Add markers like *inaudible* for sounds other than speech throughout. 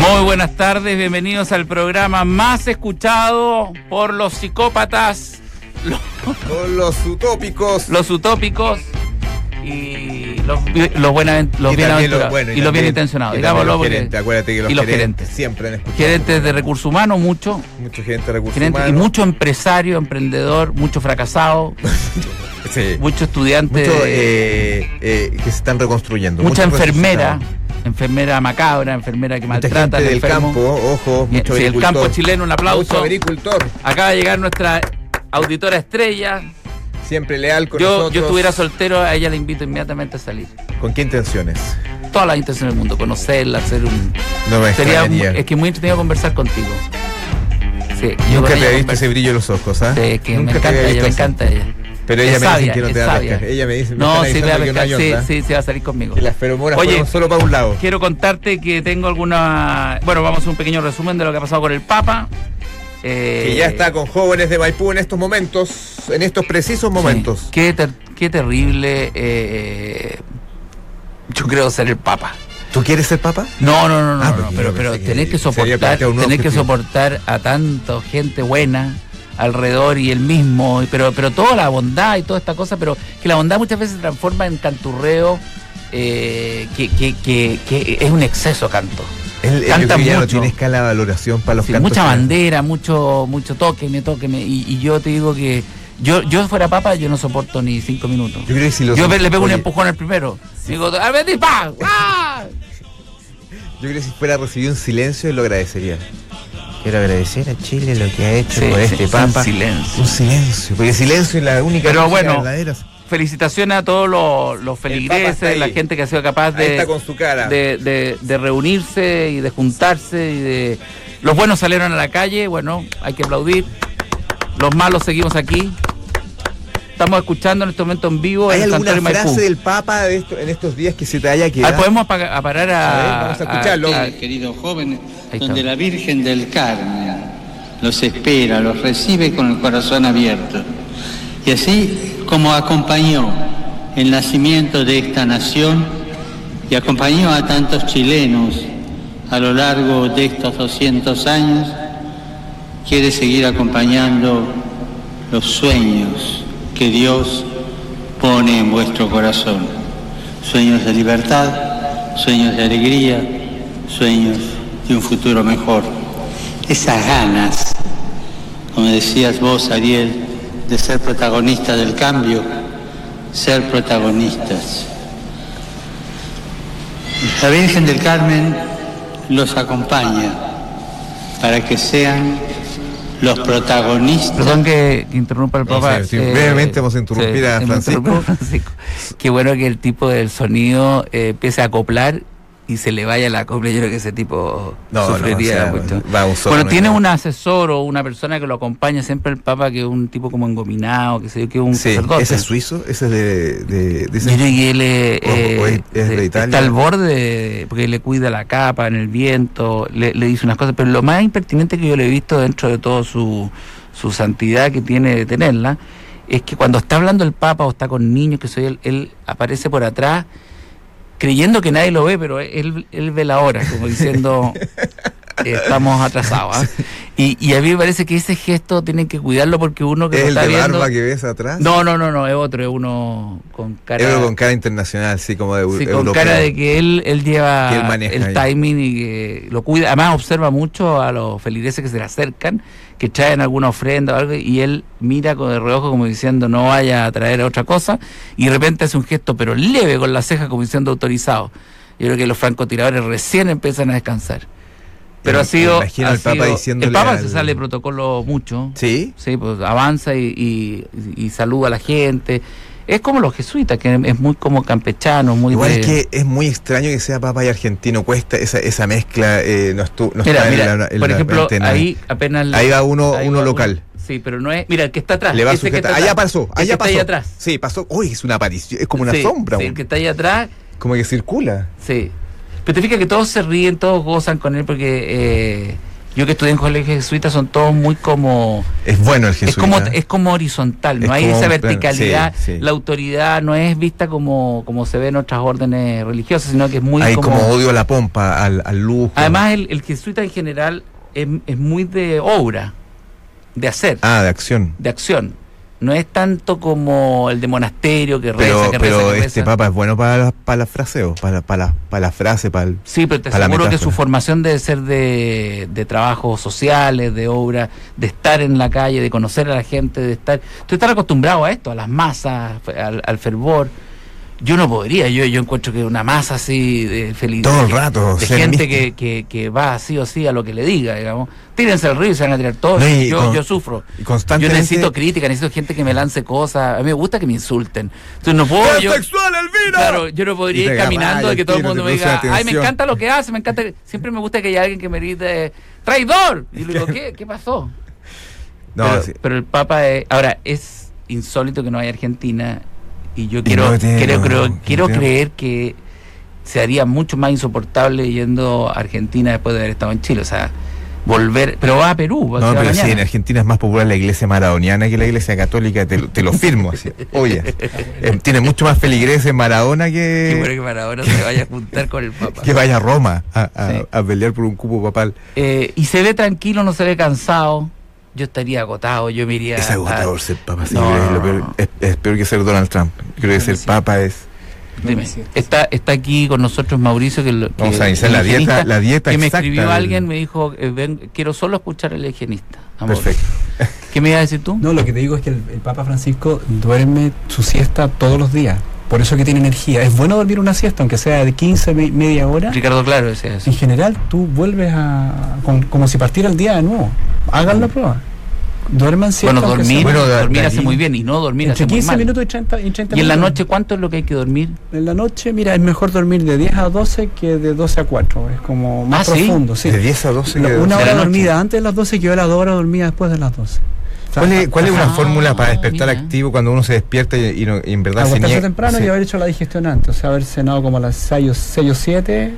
Muy buenas tardes, bienvenidos al programa más escuchado por los psicópatas, los, Por los utópicos. los utópicos y los, los, buena- los y bien bueno, y, los bien intencionados. digámoslo, los gerentes. Acuérdate que los, y los gerentes, gerentes. siempre han escuchado. gerentes de recursos humanos, mucho, Mucha gente de recursos gerentes, y humanos. mucho empresario, emprendedor, mucho fracasado, *laughs* Sí. mucho estudiante, Mucho, eh, eh, que se están reconstruyendo. mucha enfermera. Enfermera macabra, enfermera que maltrata gente del enfermo. campo, ojo, Y- mucho sí, el campo chileno, un Mucho aplauso. agricultor. Acaba de llegar nuestra auditora estrella. Siempre leal con Yo, nosotros. yo estuviera soltero, a ella le invito inmediatamente a salir. ¿Con qué intenciones? Todas las intenciones del mundo, conocerla, hacer un. No me Sería un- es que muy entretenido conversar contigo. Sí, Nunca te he visto ese brillo en los ojos, ¿ah? Sí, que me Nunca te encanta ella, me encanta ella. Pero ella Es me sabia, dice que no te va a pescar. Ella me dice, me No, sí, a avisando que no pescar, sí, sí, se va a salir conmigo. Que las feromonas Oye, solo para un lado. Quiero contarte que tengo alguna. Bueno, vamos a hacer un pequeño resumen de lo que ha pasado con el Papa. Eh, Que ya está con jóvenes de Maipú en estos momentos, en estos precisos momentos. Sí, qué, ter- qué terrible. eh, yo creo ser el Papa. ¿Tú quieres ser papa? No, no, no, no, Ah, no, pero, yo pero que tenés que soportar, tenés que soportar a tanta gente buena alrededor y el mismo, pero, pero toda la bondad y toda esta cosa, pero que la bondad muchas veces se transforma en canturreo, eh, que, que, que, que es un exceso canto. Él Canta ya no mucho. tiene escala de valoración para los Sí, cantos mucha bandera, mucho, mucho tóqueme, tóqueme, y, y yo te digo que yo, yo fuera papa, yo no soporto ni cinco minutos. Yo creo que si los- Yo le pego un empujón al primero. Digo, a ver, ¡ah! *laughs* Yo creo que si fuera recibido en silencio, lo agradecería. Quiero agradecer a Chile lo que ha hecho Sí, por sí, este un papa. silencio. Un silencio, porque silencio es la única Pero bueno, verdadera. Felicitaciones a todos los, los El feligreses, la gente que ha sido capaz de, con su cara. de, de- de reunirse y de juntarse. y de Los buenos salieron a la calle, bueno, hay que aplaudir. Los malos seguimos aquí. Estamos escuchando en este momento en vivo ¿Hay el alguna Santuario Maipú. frase del papa de esto- en estos días que se te haya Ah, quedado? podemos parar a, A ver, vamos a escucharlo. a- queridos jóvenes, donde la Virgen del Carmen los espera, los recibe con el corazón abierto. Y así como acompañó el nacimiento de esta nación y acompañó a tantos chilenos a lo largo de estos 200 años, quiere seguir acompañando los sueños que Dios pone en vuestro corazón. Sueños de libertad, sueños de alegría, sueños de un futuro mejor. Esas ganas, como decías vos, Ariel, de ser protagonista del cambio, ser protagonistas. La Virgen del Carmen los acompaña para que sean los protagonistas. Perdón que, que interrumpa el No, papá. sí, sí, brevemente vamos a interrumpir a hemos Francisco. interrumpido a *laughs* Francisco. Qué bueno que el tipo del sonido eh, empiece a acoplar y se le vaya la copla. Yo creo que ese tipo No, no, sufriría o sea, mucho. va bueno, no tiene un asesor o una persona que lo acompaña siempre el Papa, que es un tipo como engominado, que sé yo, que es un Sí, sacerdote. ese es suizo, ese es de, de, de ese- Yo creo que él eh, O- o es- es de Italia. está al borde, de- porque le cuida la capa en el viento, le, le dice unas cosas, pero lo más impertinente que yo le he visto dentro de todo su, su santidad que tiene de tenerla, es que cuando está hablando el Papa o está con niños, que soy él, él aparece por atrás creyendo que nadie lo ve, pero él, él ve la hora, como diciendo, *laughs* estamos atrasados. ¿ah? *laughs* Y, y a mí me parece que ese gesto tienen que cuidarlo porque uno que ¿Es lo el está de viendo... barba que ves atrás. No, no, no, no, es otro, es uno con cara... Euro con cara internacional, así como de Sí, con europeo. cara de que él, él lleva él el ahí. timing y que lo cuida. Además, observa mucho a los feligreses que se le acercan, que traen alguna ofrenda o algo, y él mira con el reojo como diciendo no vaya a traer otra cosa, y de repente hace un gesto, pero leve con la ceja, como diciendo autorizado. Yo creo que los francotiradores recién empiezan a descansar. Pero ha sido. imagino ha al Papa diciéndole El Papa al- se sale de protocolo mucho. ¿Sí? Sí, pues avanza y, y- y saluda a la gente. Es como los jesuitas, que es muy como campechano, muy Igual de- es que es muy extraño que sea papa y argentino, cuesta esa, esa mezcla, eh, no, estu- no Mira, está en la- en por la ejemplo, antena. ahí apenas... Ahí va uno- ahí uno va local. Sí, pero no es... Mira, el que está atrás. Le va a que sujetar. está Allá atrás, pasó, el allá está pasó. ahí atrás. Sí, pasó. Uy, es una aparición, es como una Sí, sombra. Sí, un- el que está ahí atrás, Como que circula. sí. Pero te fijas que todos se ríen, todos gozan con él porque... eh, Yo que estudié en colegio jesuita son todos muy como Es bueno el es jesuita. como es como horizontal, no Es hay como esa verticalidad, sí, sí. la autoridad no es vista como como se ve en otras órdenes religiosas, sino que es muy Hay como, como odio a la pompa, al, al lujo. Además el, el jesuita en general es, es muy de obra, de hacer, Ah, de acción. de acción. No es tanto como el de monasterio que reza, Pero, que pero reza, que este papa es bueno para, la- para los fraseos, para, para, la- para la frase, para el... Sí, pero te aseguro que su formación debe ser de, de trabajos sociales, de obra, de estar en la calle, de conocer a la gente, de estar... Tú estar acostumbrado a esto, a las masas, al, al fervor. Yo no podría, yo, yo encuentro que una masa así de feliz. Todo el rato, De gente que, que, que va así o sí a lo que le diga, digamos. Tírense al río y se van a tirar todos. No, yo, con- yo sufro. y Yo constantemente... necesito crítica, necesito gente que me lance cosas. A mí me gusta que me insulten. Entonces no puedo... yo- ¡Sexual, Elvira! Claro, yo no podría ir caminando y que el todo el mundo me diga, ay, me atención". encanta lo que hace, me encanta. Siempre me gusta que haya alguien que me grite, traidor. Y le digo, *laughs* ¿qué, ¿Qué pasó? No, pero, sí. pero el Papa es, ahora es insólito que no haya Argentina y yo quiero tiene- creo, quiero creer que se haría mucho más insoportable yendo a Argentina después de haber estado en Chile, o sea, volver, pero va a Perú, va, No, pero sí, mañana. en Argentina es más popular la iglesia maradoniana que la iglesia católica, te, lo- te lo firmo así. Oye, eh, tiene mucho más feligreses Maradona *laughs* bueno que, que para ahora se vaya a juntar con el Papa. que vaya a Roma a, a- Sí. a pelear por un cupo papal. Eh, y se ve tranquilo, no se ve cansado. Yo estaría agotado, yo me iría. Es a- agotador ser papa, sí, No, es, no, lo peor, no. es, es peor que ser Donald Trump. Creo que ser Sí. papa es... Dime, está, está aquí con nosotros Mauricio, que, lo- que Vamos a iniciar la dieta, la dieta que me escribió del- alguien, me dijo, eh, ven, quiero solo escuchar al higienista. amor. Perfecto. ¿Qué me ibas a decir tú? No, lo que te digo es que el, el Papa Francisco duerme su siesta todos los días. Por eso que tiene energía. Es bueno dormir una siesta, aunque sea de 15, me- media hora. Ricardo Claro eso. En general, tú vuelves a. con- como si partiera el día de nuevo. Hagan la prueba. Duerman. Bueno, dormir, Bueno, de- dormir de hace muy bien y no dormir entre hace muy 15 mal. minutos y 30, y 30 ¿Y en la noche cuánto es lo que hay que dormir? En la noche, mira, es mejor dormir de 10 a 12 que de 12 a 4. Es como más Ah, ¿sí? profundo. Sí. De 10 a 12. La- que- una de la hora noche. dormida antes de las 12 que yo la dos horas dormida después de las 12. O sea, ¿Cuál es, cuál es una Ah, fórmula para despertar mira. activo cuando uno se despierta y, y no- y en verdad se Acostarse niega? temprano se- y haber hecho la digestión antes, o sea, haber cenado como a las 6 o 6 o 7,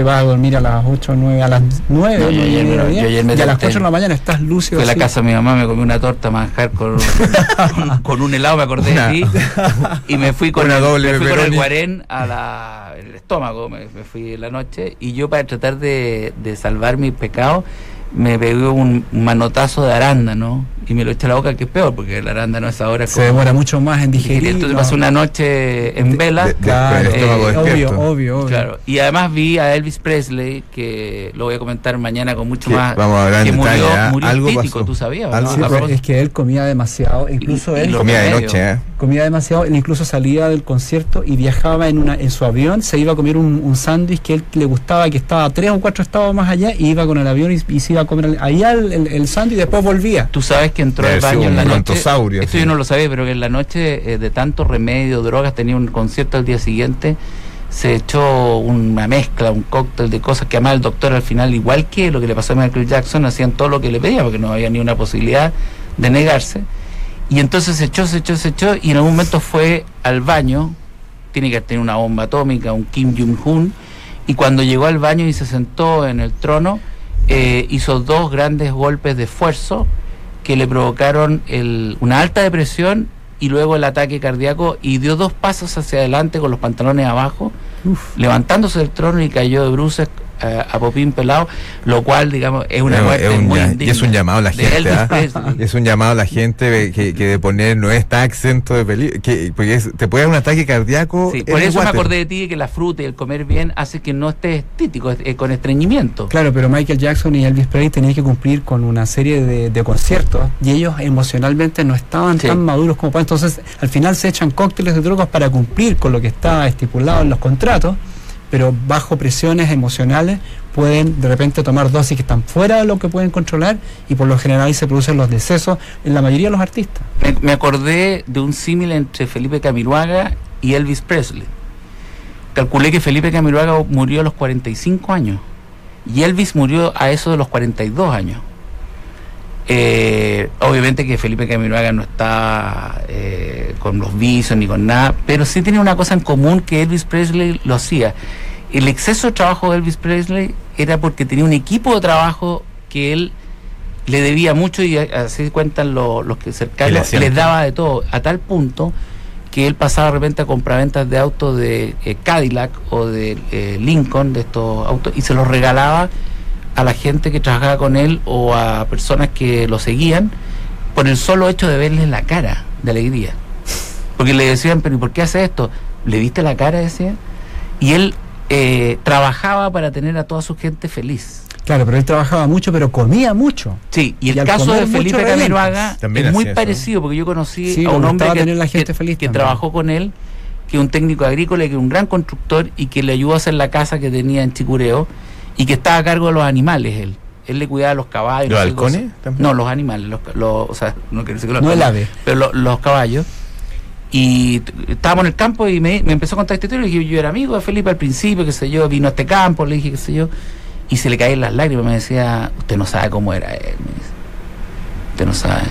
te vas a dormir a las 8 o 9, a las 9, No, yo ayer media, yo ayer me y a las tenté. 4 de la mañana estás lúcido. Fui a la así. casa de mi mamá, me comí una torta manjar con, *laughs* con un helado, me acordé Una- de ti. Y me fui con, Una el, doble me fui con el guarén a la, el estómago, me, me fui en la noche. Y yo para tratar de, de salvar mi pecado, me pegué un manotazo de arándano y me lo eché a la boca, que es peor, porque el arándano a esa hora es Se como- demora mucho más en digerir. Entonces no. pasé una noche en de- vela. de- de- Claro, eh, obvio, obvio, obvio. Claro, y además vi a Elvis Presley, que lo voy a comentar mañana con mucho más. vamos a hablar que en murió, detalle, ¿ah? murió Algo típico, pasó. tú sabías. Algo ¿no? Sí, es que él comía demasiado, incluso y él Comida de noche, ¿eh? comía demasiado, él incluso salía del concierto y viajaba en una en su avión, se iba a comer un, un sándwich que él le gustaba, que estaba a tres o cuatro estados más allá, y iba con el avión y, y se iba a comer allá el, el, el sándwich y después volvía. Tú sabes que entró al baño en la noche. Esto sí. yo no lo sabía, pero que en la noche eh, de tanto remedio, drogas, tenía un concierto al día siguiente. Se echó una mezcla, un cóctel de cosas que además el doctor al final, igual que lo que le pasó a Michael Jackson, hacían todo lo que le pedía porque no había ni una posibilidad de negarse. Y entonces se echó, se echó, se echó y en algún momento fue al baño, tiene que tener una bomba atómica, un Kim Jong-un, y cuando llegó al baño y se sentó en el trono, eh, hizo dos grandes golpes de esfuerzo que le provocaron el- una alta depresión y luego el ataque cardíaco y dio dos pasos hacia adelante con los pantalones abajo, levantándose del trono y cayó de bruces eh, a popín pelado, lo cual, digamos, es una un- muerte es un muy ya- y indigna es un llamado a la gente, ¿ah? Es un llamado a la gente que, que de poner no está exento de peligro. Que, porque es- te puede dar un ataque cardíaco. Sí, por eso me acordé de ti que la fruta y el comer bien hace que no estés estítico, eh, con estreñimiento. Claro, pero Michael Jackson y Elvis Presley tenían que cumplir con una serie de, de conciertos y ellos emocionalmente no estaban Sí. tan maduros como para. Entonces, al final se echan cócteles de drogas para cumplir con lo que está estipulado en los contratos, pero bajo presiones emocionales pueden de repente tomar dosis que están fuera de lo que pueden controlar y por lo general ahí se producen los decesos en la mayoría de los artistas. Me, acordé de un símil entre Felipe Camiruaga y Elvis Presley. Calculé que Felipe Camiruaga murió a los 45 años y Elvis murió a eso de los 42 años. Eh, obviamente que Felipe Camiruaga no está eh, con los vicios ni con nada, pero sí tiene una cosa en común que Elvis Presley lo hacía. El exceso de trabajo de Elvis Presley era porque tenía un equipo de trabajo que él le debía mucho y así cuentan lo- los que cercanos, les daba de todo, a tal punto que él pasaba de repente a compraventas de autos de eh, Cadillac o de eh, Lincoln, de estos autos, y se los regalaba a la gente que trabajaba con él o a personas que lo seguían por el solo hecho de verles la cara de alegría. Porque le decían, pero ¿y por qué hace esto? ¿Le viste la cara? Decía. Y él eh, trabajaba para tener a toda su gente feliz. Claro, pero él trabajaba mucho, pero comía mucho. Sí, y el Y caso de Felipe. Camiroaga es muy eso. parecido, porque yo conocí Sí, a un hombre que, la gente que- feliz que trabajó con él, que es un técnico agrícola, que es un gran constructor y que le ayudó a hacer la casa que tenía en Chicureo y que estaba a cargo de los animales él. Él le cuidaba los caballos. ¿Los no halcones? No, los animales, los, los- o sea, no quiero decir que los No el ave. pero lo- los caballos. Y estábamos en el campo y me, me empezó a contar esta historia. Le dije, yo era amigo de Felipe al principio, qué sé yo, vino a este campo, le dije, qué sé yo. Y se le caían las lágrimas. Me decía, usted no sabe cómo era él. Me dice. Usted no sabe.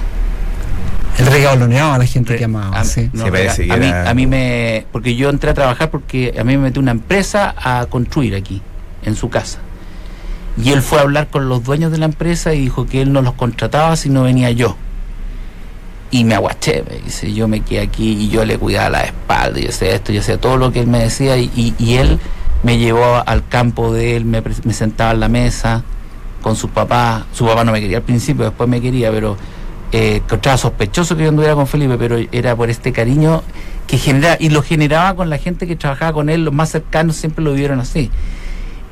Él regaloneaba a la gente Re- que amaba. a, sí. no, Se parece a que mí, a mí me. Porque yo entré a trabajar porque a mí me metió una empresa a construir aquí, en su casa. Y él fue a hablar con los dueños de la empresa y dijo que él no los contrataba si no venía yo. Y me aguaché, me dice, yo me quedé aquí y yo le cuidaba la espalda, y yo sé esto, yo sé todo lo que él me decía y, él me llevó al campo de él, me, sentaba en la mesa con su papá, su papá no me quería al principio, después me quería, pero eh, encontraba sospechoso que yo anduviera con Felipe, pero era por este cariño que generaba, y lo generaba con la gente que trabajaba con él, los más cercanos siempre lo vivieron así.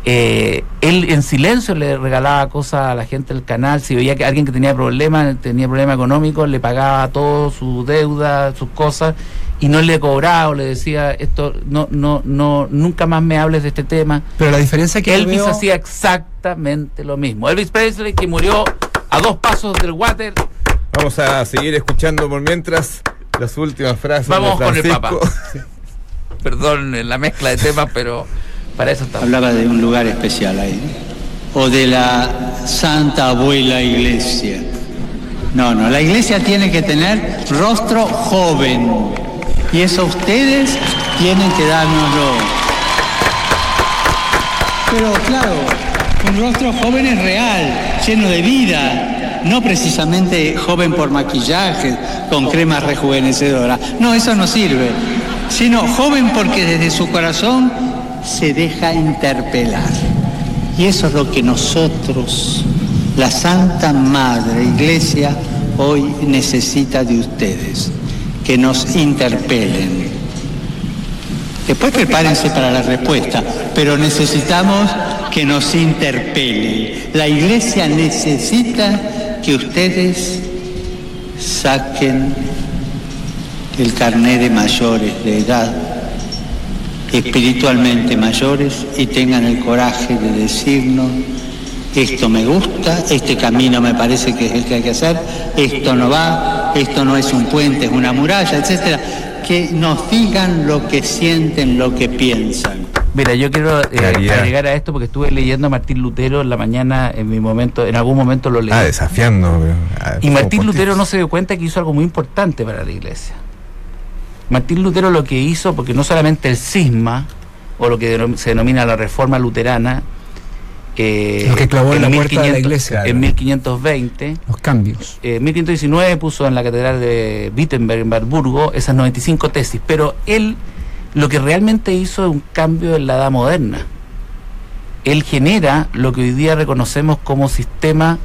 Eh, él en silencio le regalaba cosas a la gente del canal, si veía que alguien que tenía problemas, tenía problemas económicos, le pagaba todo, su deuda, sus cosas, y no le cobraba o le decía, esto no, no, no, nunca más me hables de este tema. Pero la diferencia que Elvis veo- hacía exactamente lo mismo. Elvis Presley, que murió a dos pasos del water, Vamos a seguir escuchando por mientras las últimas frases. Vamos de con el. Papa. *laughs* perdón en la mezcla de temas, pero para eso. Hablaba de un lugar especial ahí. O de la Santa Abuela Iglesia. No, no, la iglesia tiene que tener rostro joven. Y eso ustedes tienen que dárnoslo. Pero claro, un rostro joven es real, lleno de vida. No precisamente joven por maquillaje, con cremas rejuvenecedoras. No, eso no sirve. Sino joven porque desde su corazón se deja interpelar. Y eso es lo que nosotros, la Santa Madre Iglesia, hoy necesita de ustedes. Que nos interpelen. Después prepárense para la respuesta, pero necesitamos que nos interpelen. La iglesia necesita que ustedes saquen el carné de mayores de edad, espiritualmente mayores, y tengan el coraje de decirnos, esto me gusta, este camino me parece que es el que hay que hacer, esto no va, esto no es un puente, es una muralla, etcétera. Que nos digan lo que sienten, lo que piensan. Mira, yo quiero eh, agregar a esto porque estuve leyendo a Martín Lutero en la mañana, en mi momento, en algún momento lo leí. Ah, desafiando. pero, ah, y Martín Lutero no se dio cuenta que hizo algo muy importante para la iglesia. Martín Lutero lo que hizo, porque no solamente el cisma, o lo que se denomina la reforma luterana, eh, Lo que clavó en la puerta de la 1500 iglesia. En 1520, los cambios. eh, 1519 puso en la catedral de Wittenberg, en Warburgo, esas 95 tesis, pero él lo que realmente hizo es un cambio en la edad moderna. Él genera lo que hoy día reconocemos como sistema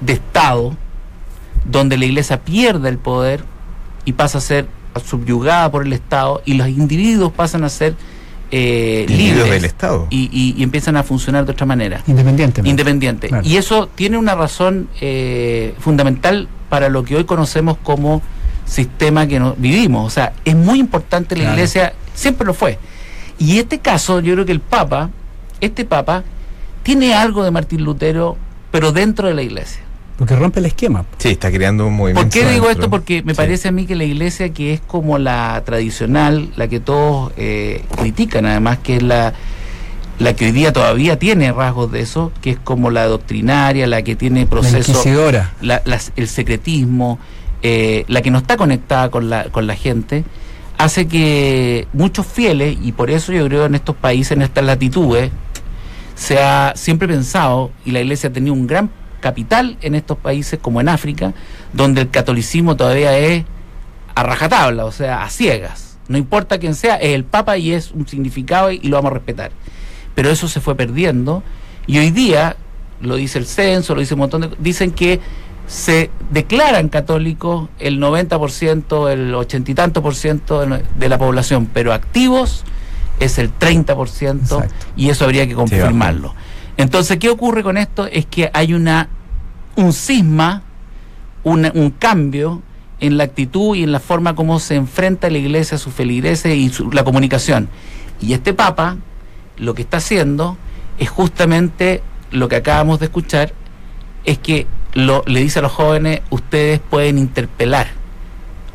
de Estado, donde la iglesia pierde el poder y pasa a ser subyugada por el Estado y los individuos pasan a ser eh, libres del Estado. y, y- y empiezan a funcionar de otra manera Independiente. independiente. Claro. Y eso tiene una razón eh, fundamental para lo que hoy conocemos como sistema que no, vivimos. O sea, es muy importante la Claro. iglesia, siempre lo fue. Y este caso, yo creo que el Papa, este Papa, tiene algo de Martín Lutero, pero dentro de la iglesia. Porque rompe el esquema. Sí, está creando un movimiento. ¿Por qué digo dentro. esto? Porque me Sí. parece a mí que la iglesia que es como la tradicional, la que todos eh, critican además, que es la, la que hoy día todavía tiene rasgos de eso, que es como la doctrinaria, la que tiene La proceso, inquisidora. la- las- el secretismo, eh, la que no está conectada con la, con la gente, hace que muchos fieles, y por eso yo creo en estos países, en estas latitudes, se ha siempre pensado, y la iglesia ha tenido un gran capital en estos países como en África, donde el catolicismo todavía es a rajatabla, o sea, a ciegas. No importa quién sea, es el Papa y es un significado y, lo vamos a respetar. Pero eso se fue perdiendo y hoy día, lo dice el censo, lo dice un montón de... Dicen que se declaran católicos el 90%, el 80 y tanto por ciento de la- de la población, pero activos es el 30% Exacto. y eso habría que confirmarlo. Entonces, ¿qué ocurre con esto? Es que hay una un cisma, una- un cambio en la actitud y en la forma como se enfrenta la iglesia, sus feligreses y su- la comunicación. Y este Papa lo que está haciendo es justamente lo que acabamos de escuchar, es que lo, le dice a los jóvenes, ustedes pueden interpelar,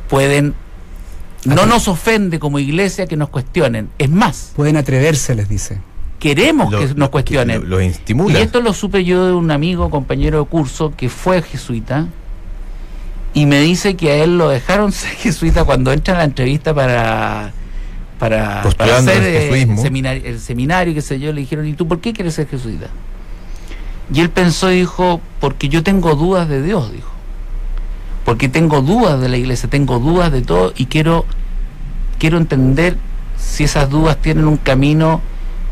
pueden... No nos ofende como iglesia que nos cuestionen. Es más, Pueden atreverse, les dice. Queremos Lo- que nos cuestionen. Lo, lo estimula. Y esto lo supe yo de un amigo, compañero de curso, que fue jesuita, y me dice que a él lo dejaron *laughs* ser jesuita cuando entra en la entrevista para para, para hacer el eh, seminario, el seminario, qué sé yo, le dijeron, ¿y tú por qué quieres ser jesuita? Y él pensó y dijo, porque yo tengo dudas de Dios, dijo. Porque tengo dudas de la iglesia, tengo dudas de todo y quiero, quiero entender si esas dudas tienen un camino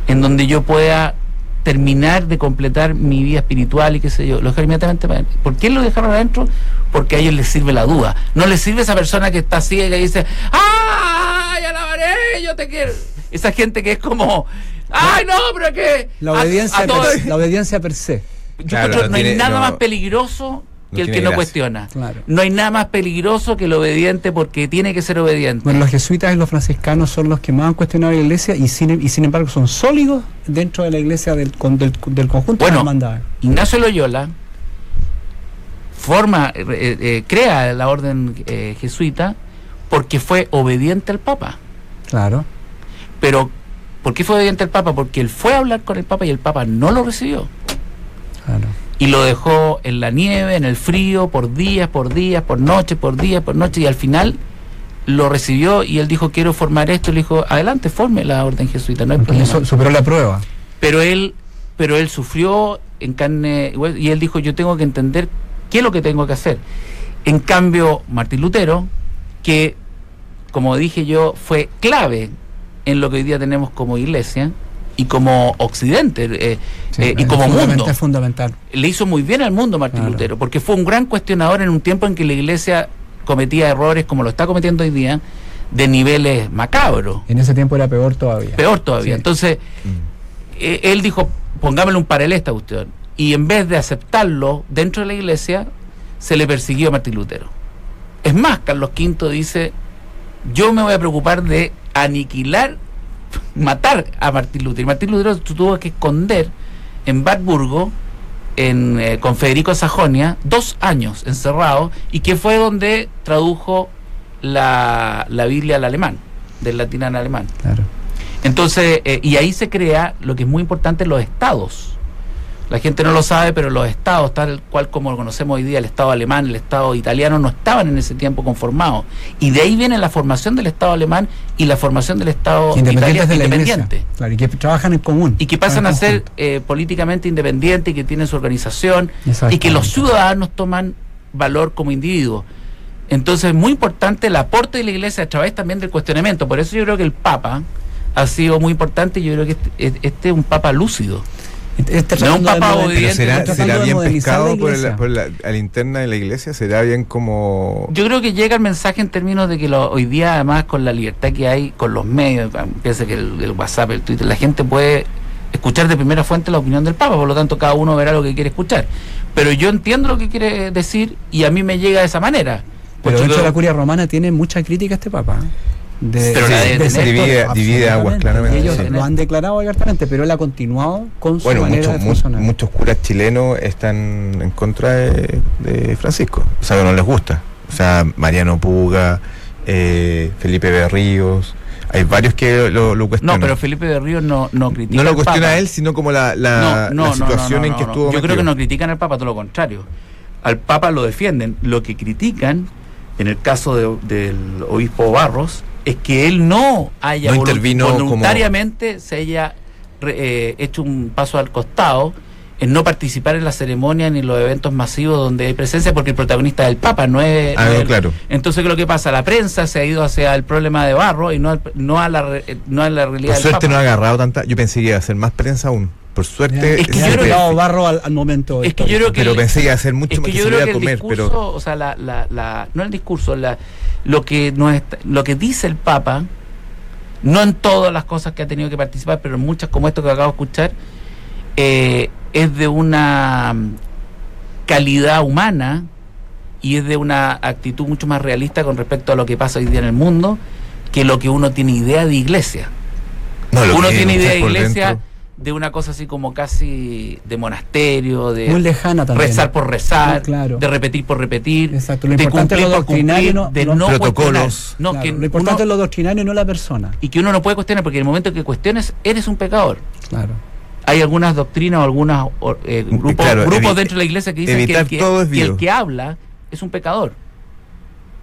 en donde yo pueda terminar de completar mi vida espiritual y qué sé yo. Lo dejaron inmediatamente para adentro. ¿Por qué lo dejaron adentro? Porque a ellos les sirve la duda. No les sirve esa persona que está ciega y dice, ¡ay, alabaré, yo te quiero! Esa gente que es como, ¡ay, no, pero que... La a- obediencia, a todo- per, la obediencia per se. yo Claro, encuentro, no no, hay nada no- más peligroso que no el que no gracia. cuestiona. Claro. No hay nada más peligroso que el obediente porque tiene que ser obediente. Bueno, los jesuitas y los franciscanos son los que más han cuestionado la iglesia y sin, y sin embargo son sólidos dentro de la iglesia del, con- del, del conjunto Bueno, de. Ignacio Loyola forma, eh, eh, crea la orden eh, jesuita porque fue obediente al Papa. Claro. Pero, ¿por qué fue obediente al Papa? Porque él fue a hablar con el Papa y el Papa no lo recibió. Y lo dejó en la nieve, en el frío, por días, por días, por noche, por días, por noche. Y al final lo recibió y él dijo, quiero formar esto. Le dijo, adelante, forme la orden jesuita, no hay problema. su- superó la prueba. pero él pero él sufrió en carne y él dijo yo tengo que entender qué es lo que tengo que hacer en cambio Martín Lutero que como dije yo fue clave en lo que hoy día tenemos como iglesia y como occidente eh, Sí, eh, y como mundo Es fundamental. le hizo muy bien al mundo Martín Claro. Lutero porque fue un gran cuestionador en un tiempo en que la iglesia cometía errores como lo está cometiendo hoy día de niveles macabros En ese tiempo era peor todavía. peor todavía Sí. entonces Mm. eh, él dijo, pongámosle un paralelo a esta cuestión. Y en vez de aceptarlo dentro de la iglesia, se le persiguió a Martín Lutero. Es más, Carlos V dice, yo me voy a preocupar de aniquilar, matar a Martín Lutero. Martín Lutero tu- tuvo que esconder en Wartburgo, en, eh, con Federico de Sajonia, dos años encerrado, y que fue donde tradujo la, la Biblia al alemán, del latín al alemán. Claro. Entonces, eh, y ahí se crea lo que es muy importante, los estados. La gente no lo sabe, pero los estados, tal cual como lo conocemos hoy día, el estado alemán, el estado italiano, no estaban en ese tiempo conformados. Y de ahí viene la formación del estado alemán y la formación del estado italiano de independiente. iglesia. Claro, y que trabajan en común. Y que pasan a ser eh, políticamente independientes y que tienen su organización y que los ciudadanos toman valor como individuos. Entonces es muy importante el aporte de la iglesia a través también del cuestionamiento. Por eso yo creo que el Papa ha sido muy importante y yo creo que este, este es un Papa lúcido. Está no un moder- obediente, será, bien pescado la por, la, a la interna de la iglesia, será bien como... Yo creo que llega el mensaje en términos de que lo- hoy día, además, con la libertad que hay, con los medios, piensa que el, el WhatsApp, el Twitter, la gente puede escuchar de primera fuente la opinión del Papa, por lo tanto, cada uno verá lo que quiere escuchar. Pero yo entiendo lo que quiere decir y a mí me llega de esa manera. Pero dentro de lo- la curia romana tiene mucha crítica este papa. ¿eh? De, Pero la sector, Divide- divide aguas, claramente, Ellos sí. lo han declarado abiertamente, pero él ha continuado con su Bueno, manera muchos, de funcionar. muchos curas chilenos están en contra de, de Francisco. O sea, que no les gusta. O sea, Mariano Puga, eh, Felipe Berríos. Hay varios que lo, lo No, cuestionan. pero Felipe de Ríos no, no critica No lo al cuestiona Papa. él, sino como la, la, no, no, la no, situación no, en no, que no. estuvo Yo creo que no critican al Papa, todo lo contrario. Al Papa lo defienden. Lo que critican, en el caso de- del obispo Barros, es que él no haya No como- voluntariamente se haya eh, hecho un paso al costado en no participar en la ceremonia ni en los eventos masivos donde hay presencia porque el protagonista es el Papa, no es... Ah, no el- claro. Entonces, ¿qué es lo que pasa? La prensa se ha ido hacia el problema de Barro y no, al- no, a, la, re- no a la realidad Por del suerte Papa. no ha agarrado tanta. Yo pensé que iba a ser más prensa aún. Por suerte. Es que yo han creo que- barro al, al momento. Es que yo creo que pero el- pensé que iba a ser mucho es más que que yo creo iba que a el comer, discurso, pero. o sea, la, la, la- no el discurso, la, lo que no está- lo que dice el Papa, no en todas las cosas que ha tenido que participar, pero en muchas como esto que acabo de escuchar, eh, es de una mm, calidad humana y es de una actitud mucho más realista con respecto a lo que pasa hoy día en el mundo que lo que uno tiene idea de iglesia. No, lo uno que tiene idea de iglesia dentro. De una cosa así como casi de monasterio, de Muy lejana también. rezar por rezar, claro. de repetir por repetir, Exacto, lo de importante es cumplir lo por cumplir, doctrinario, no- de no- Protocolos. No, Claro, que lo importante uno- es lo doctrinario, no la persona. y que uno no puede cuestionar, porque en el momento que cuestiones, eres un pecador. Claro. Hay algunas doctrinas o algunos eh, grupos, Claro, grupos dentro de la iglesia que dicen que el que, es el que habla es un pecador.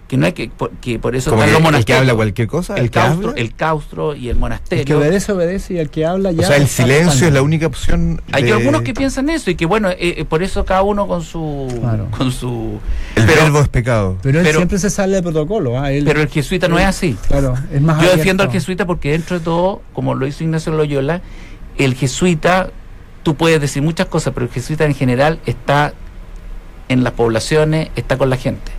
Que no hay que, por, que por eso están los el que monasterios. habla cualquier cosa, el, el habla. el claustro y el El que monasterio. obedece, obedece y el que habla ya. o sea, el silencio es la única opción. Hay de- algunos que piensan eso y que bueno, eh, eh, por eso cada uno con su Claro. con su El pero- verbo es pecado. Pero él pero- siempre se sale del protocolo. ¿ah? Él- pero el jesuita no es así. Claro, es más Yo abierto. defiendo al jesuita porque dentro de todo, como lo hizo Ignacio Loyola, el jesuita, tú puedes decir muchas cosas, pero el jesuita en general está en las poblaciones, está con la gente.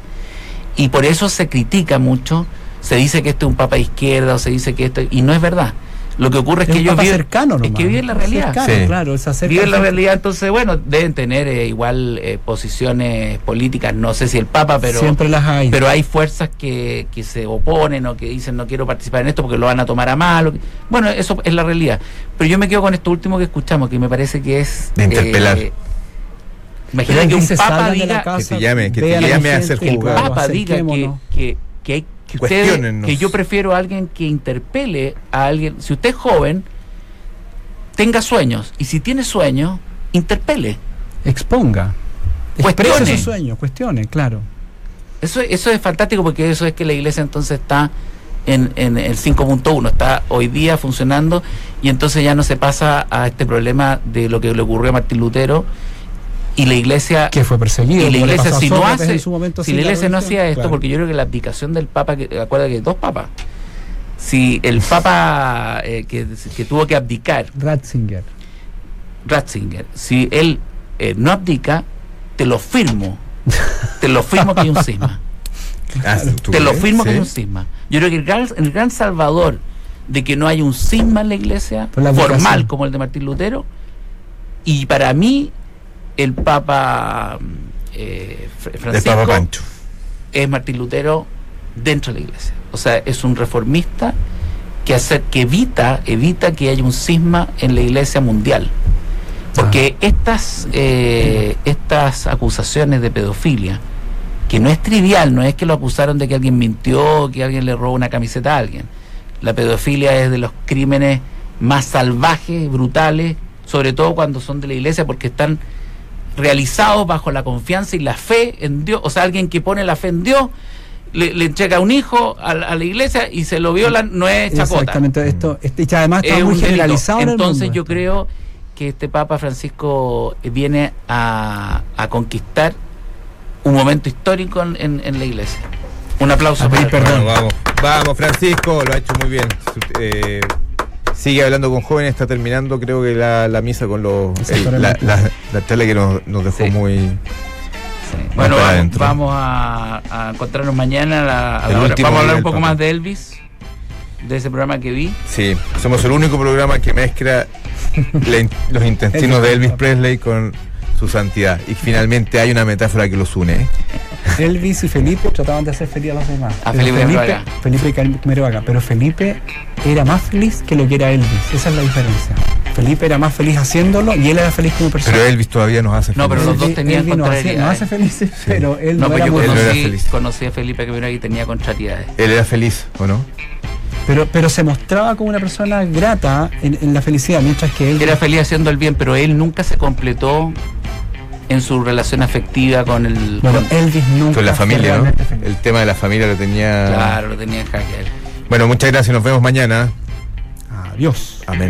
Y por eso se critica mucho, se dice que este es un papa de izquierda o se dice que esto, y no es verdad. Lo que ocurre es, Es que ellos viven, cercano es nomás. que viven la realidad. Cercano, Sí. claro, acerca Viven la realidad, entonces, bueno, deben tener eh, igual eh, posiciones políticas, no sé si el Papa, pero Siempre las hay. pero hay fuerzas que, que se oponen o que dicen no quiero participar en esto porque lo van a tomar a mal. Bueno, eso es la realidad. Pero yo me quedo con esto último que escuchamos, que me parece que es... De interpelar. eh, imagina que un papa salgan de la diga... casa, Que te llame, que te llame a que el juzgado. Papa diga que, acerquémonos. que, que hay que ustedes- Cuestiónennos. que yo prefiero a alguien que interpele a alguien. Si usted es joven, tenga sueños. Y si tiene sueños, interpele. Exponga. Cuestione. Sus sueños, cuestione, claro. Eso, eso es fantástico porque eso es que la iglesia entonces está en, en el 5.1, está hoy día funcionando y entonces ya no se pasa a este problema de lo que le ocurrió a Martín Lutero y la iglesia Que fue perseguido. y la iglesia si no hace en su momento si la iglesia no hacía esto claro. porque yo creo que la abdicación del papa que acuerda que hay dos papas si el papa eh, que, que tuvo que abdicar Ratzinger. Ratzinger si él eh, no abdica te lo firmo te lo firmo que hay un cisma *laughs* Ah, ¿tú te lo firmo que hay un cisma. Yo creo que el gran, el gran salvador de que no haya un cisma en la iglesia, la formal como el de Martín Lutero, y para mí el Papa eh, Francisco Papa Pancho. es Martín Lutero dentro de la iglesia. O sea, es un reformista que hacer, que evita, evita que haya un cisma en la iglesia mundial. Porque estas, eh, estas acusaciones de pedofilia, que no es trivial, no es que lo acusaron de que alguien mintió, que alguien le robó una camiseta a alguien. La pedofilia es de los crímenes más salvajes, brutales, sobre todo cuando son de la iglesia, porque están realizados bajo la confianza y la fe en Dios. O sea, alguien que pone la fe en Dios, le, le entrega un hijo a, la- a la iglesia y se lo violan, no es chacota. Exactamente, esto, este, y además está Es muy generalizado en el Entonces mundo yo esto. creo que este Papa Francisco viene a, a conquistar un momento histórico en, en- en la iglesia. Un aplauso A para perdón. Bueno, vamos, vamos, Francisco, lo ha hecho muy bien. Eh, sigue hablando con jóvenes, está terminando, creo que la, la misa con los. Sí, el- la, la, la charla que nos, nos dejó Sí. muy. Sí. Bueno, vamos, a, a encontrarnos mañana a la, a hora. Vamos a hablar un poco más de Elvis, de ese programa que vi. Sí, somos el único programa que mezcla *laughs* los intestinos de Elvis Presley con su santidad. Y finalmente hay una metáfora que los une. ¿eh? Elvis y Felipe trataban de hacer feliz a los demás. A Pero Felipe Felipe. Felipe Camerovaca, pero Felipe era más feliz que lo que era Elvis. Esa es la diferencia. Felipe era más feliz haciéndolo y él era feliz como persona. Pero Elvis todavía nos hace No, pero felices. los dos tenían Elvis nos, hace felices, pero él No, no, pues era yo muy Él no era conocí, feliz. conocí a Felipe que y tenía contrariedades. Él era feliz, ¿o no? pero, pero se mostraba como una persona grata en, en la felicidad, mientras que él Era feliz haciendo el bien, pero él nunca se completó en su relación afectiva con el... Bueno, con- Elvis nunca Con la familia, ¿no? El tema de la familia lo tenía. claro, lo tenía en. Bueno, muchas gracias, nos vemos mañana. Adiós. Amén.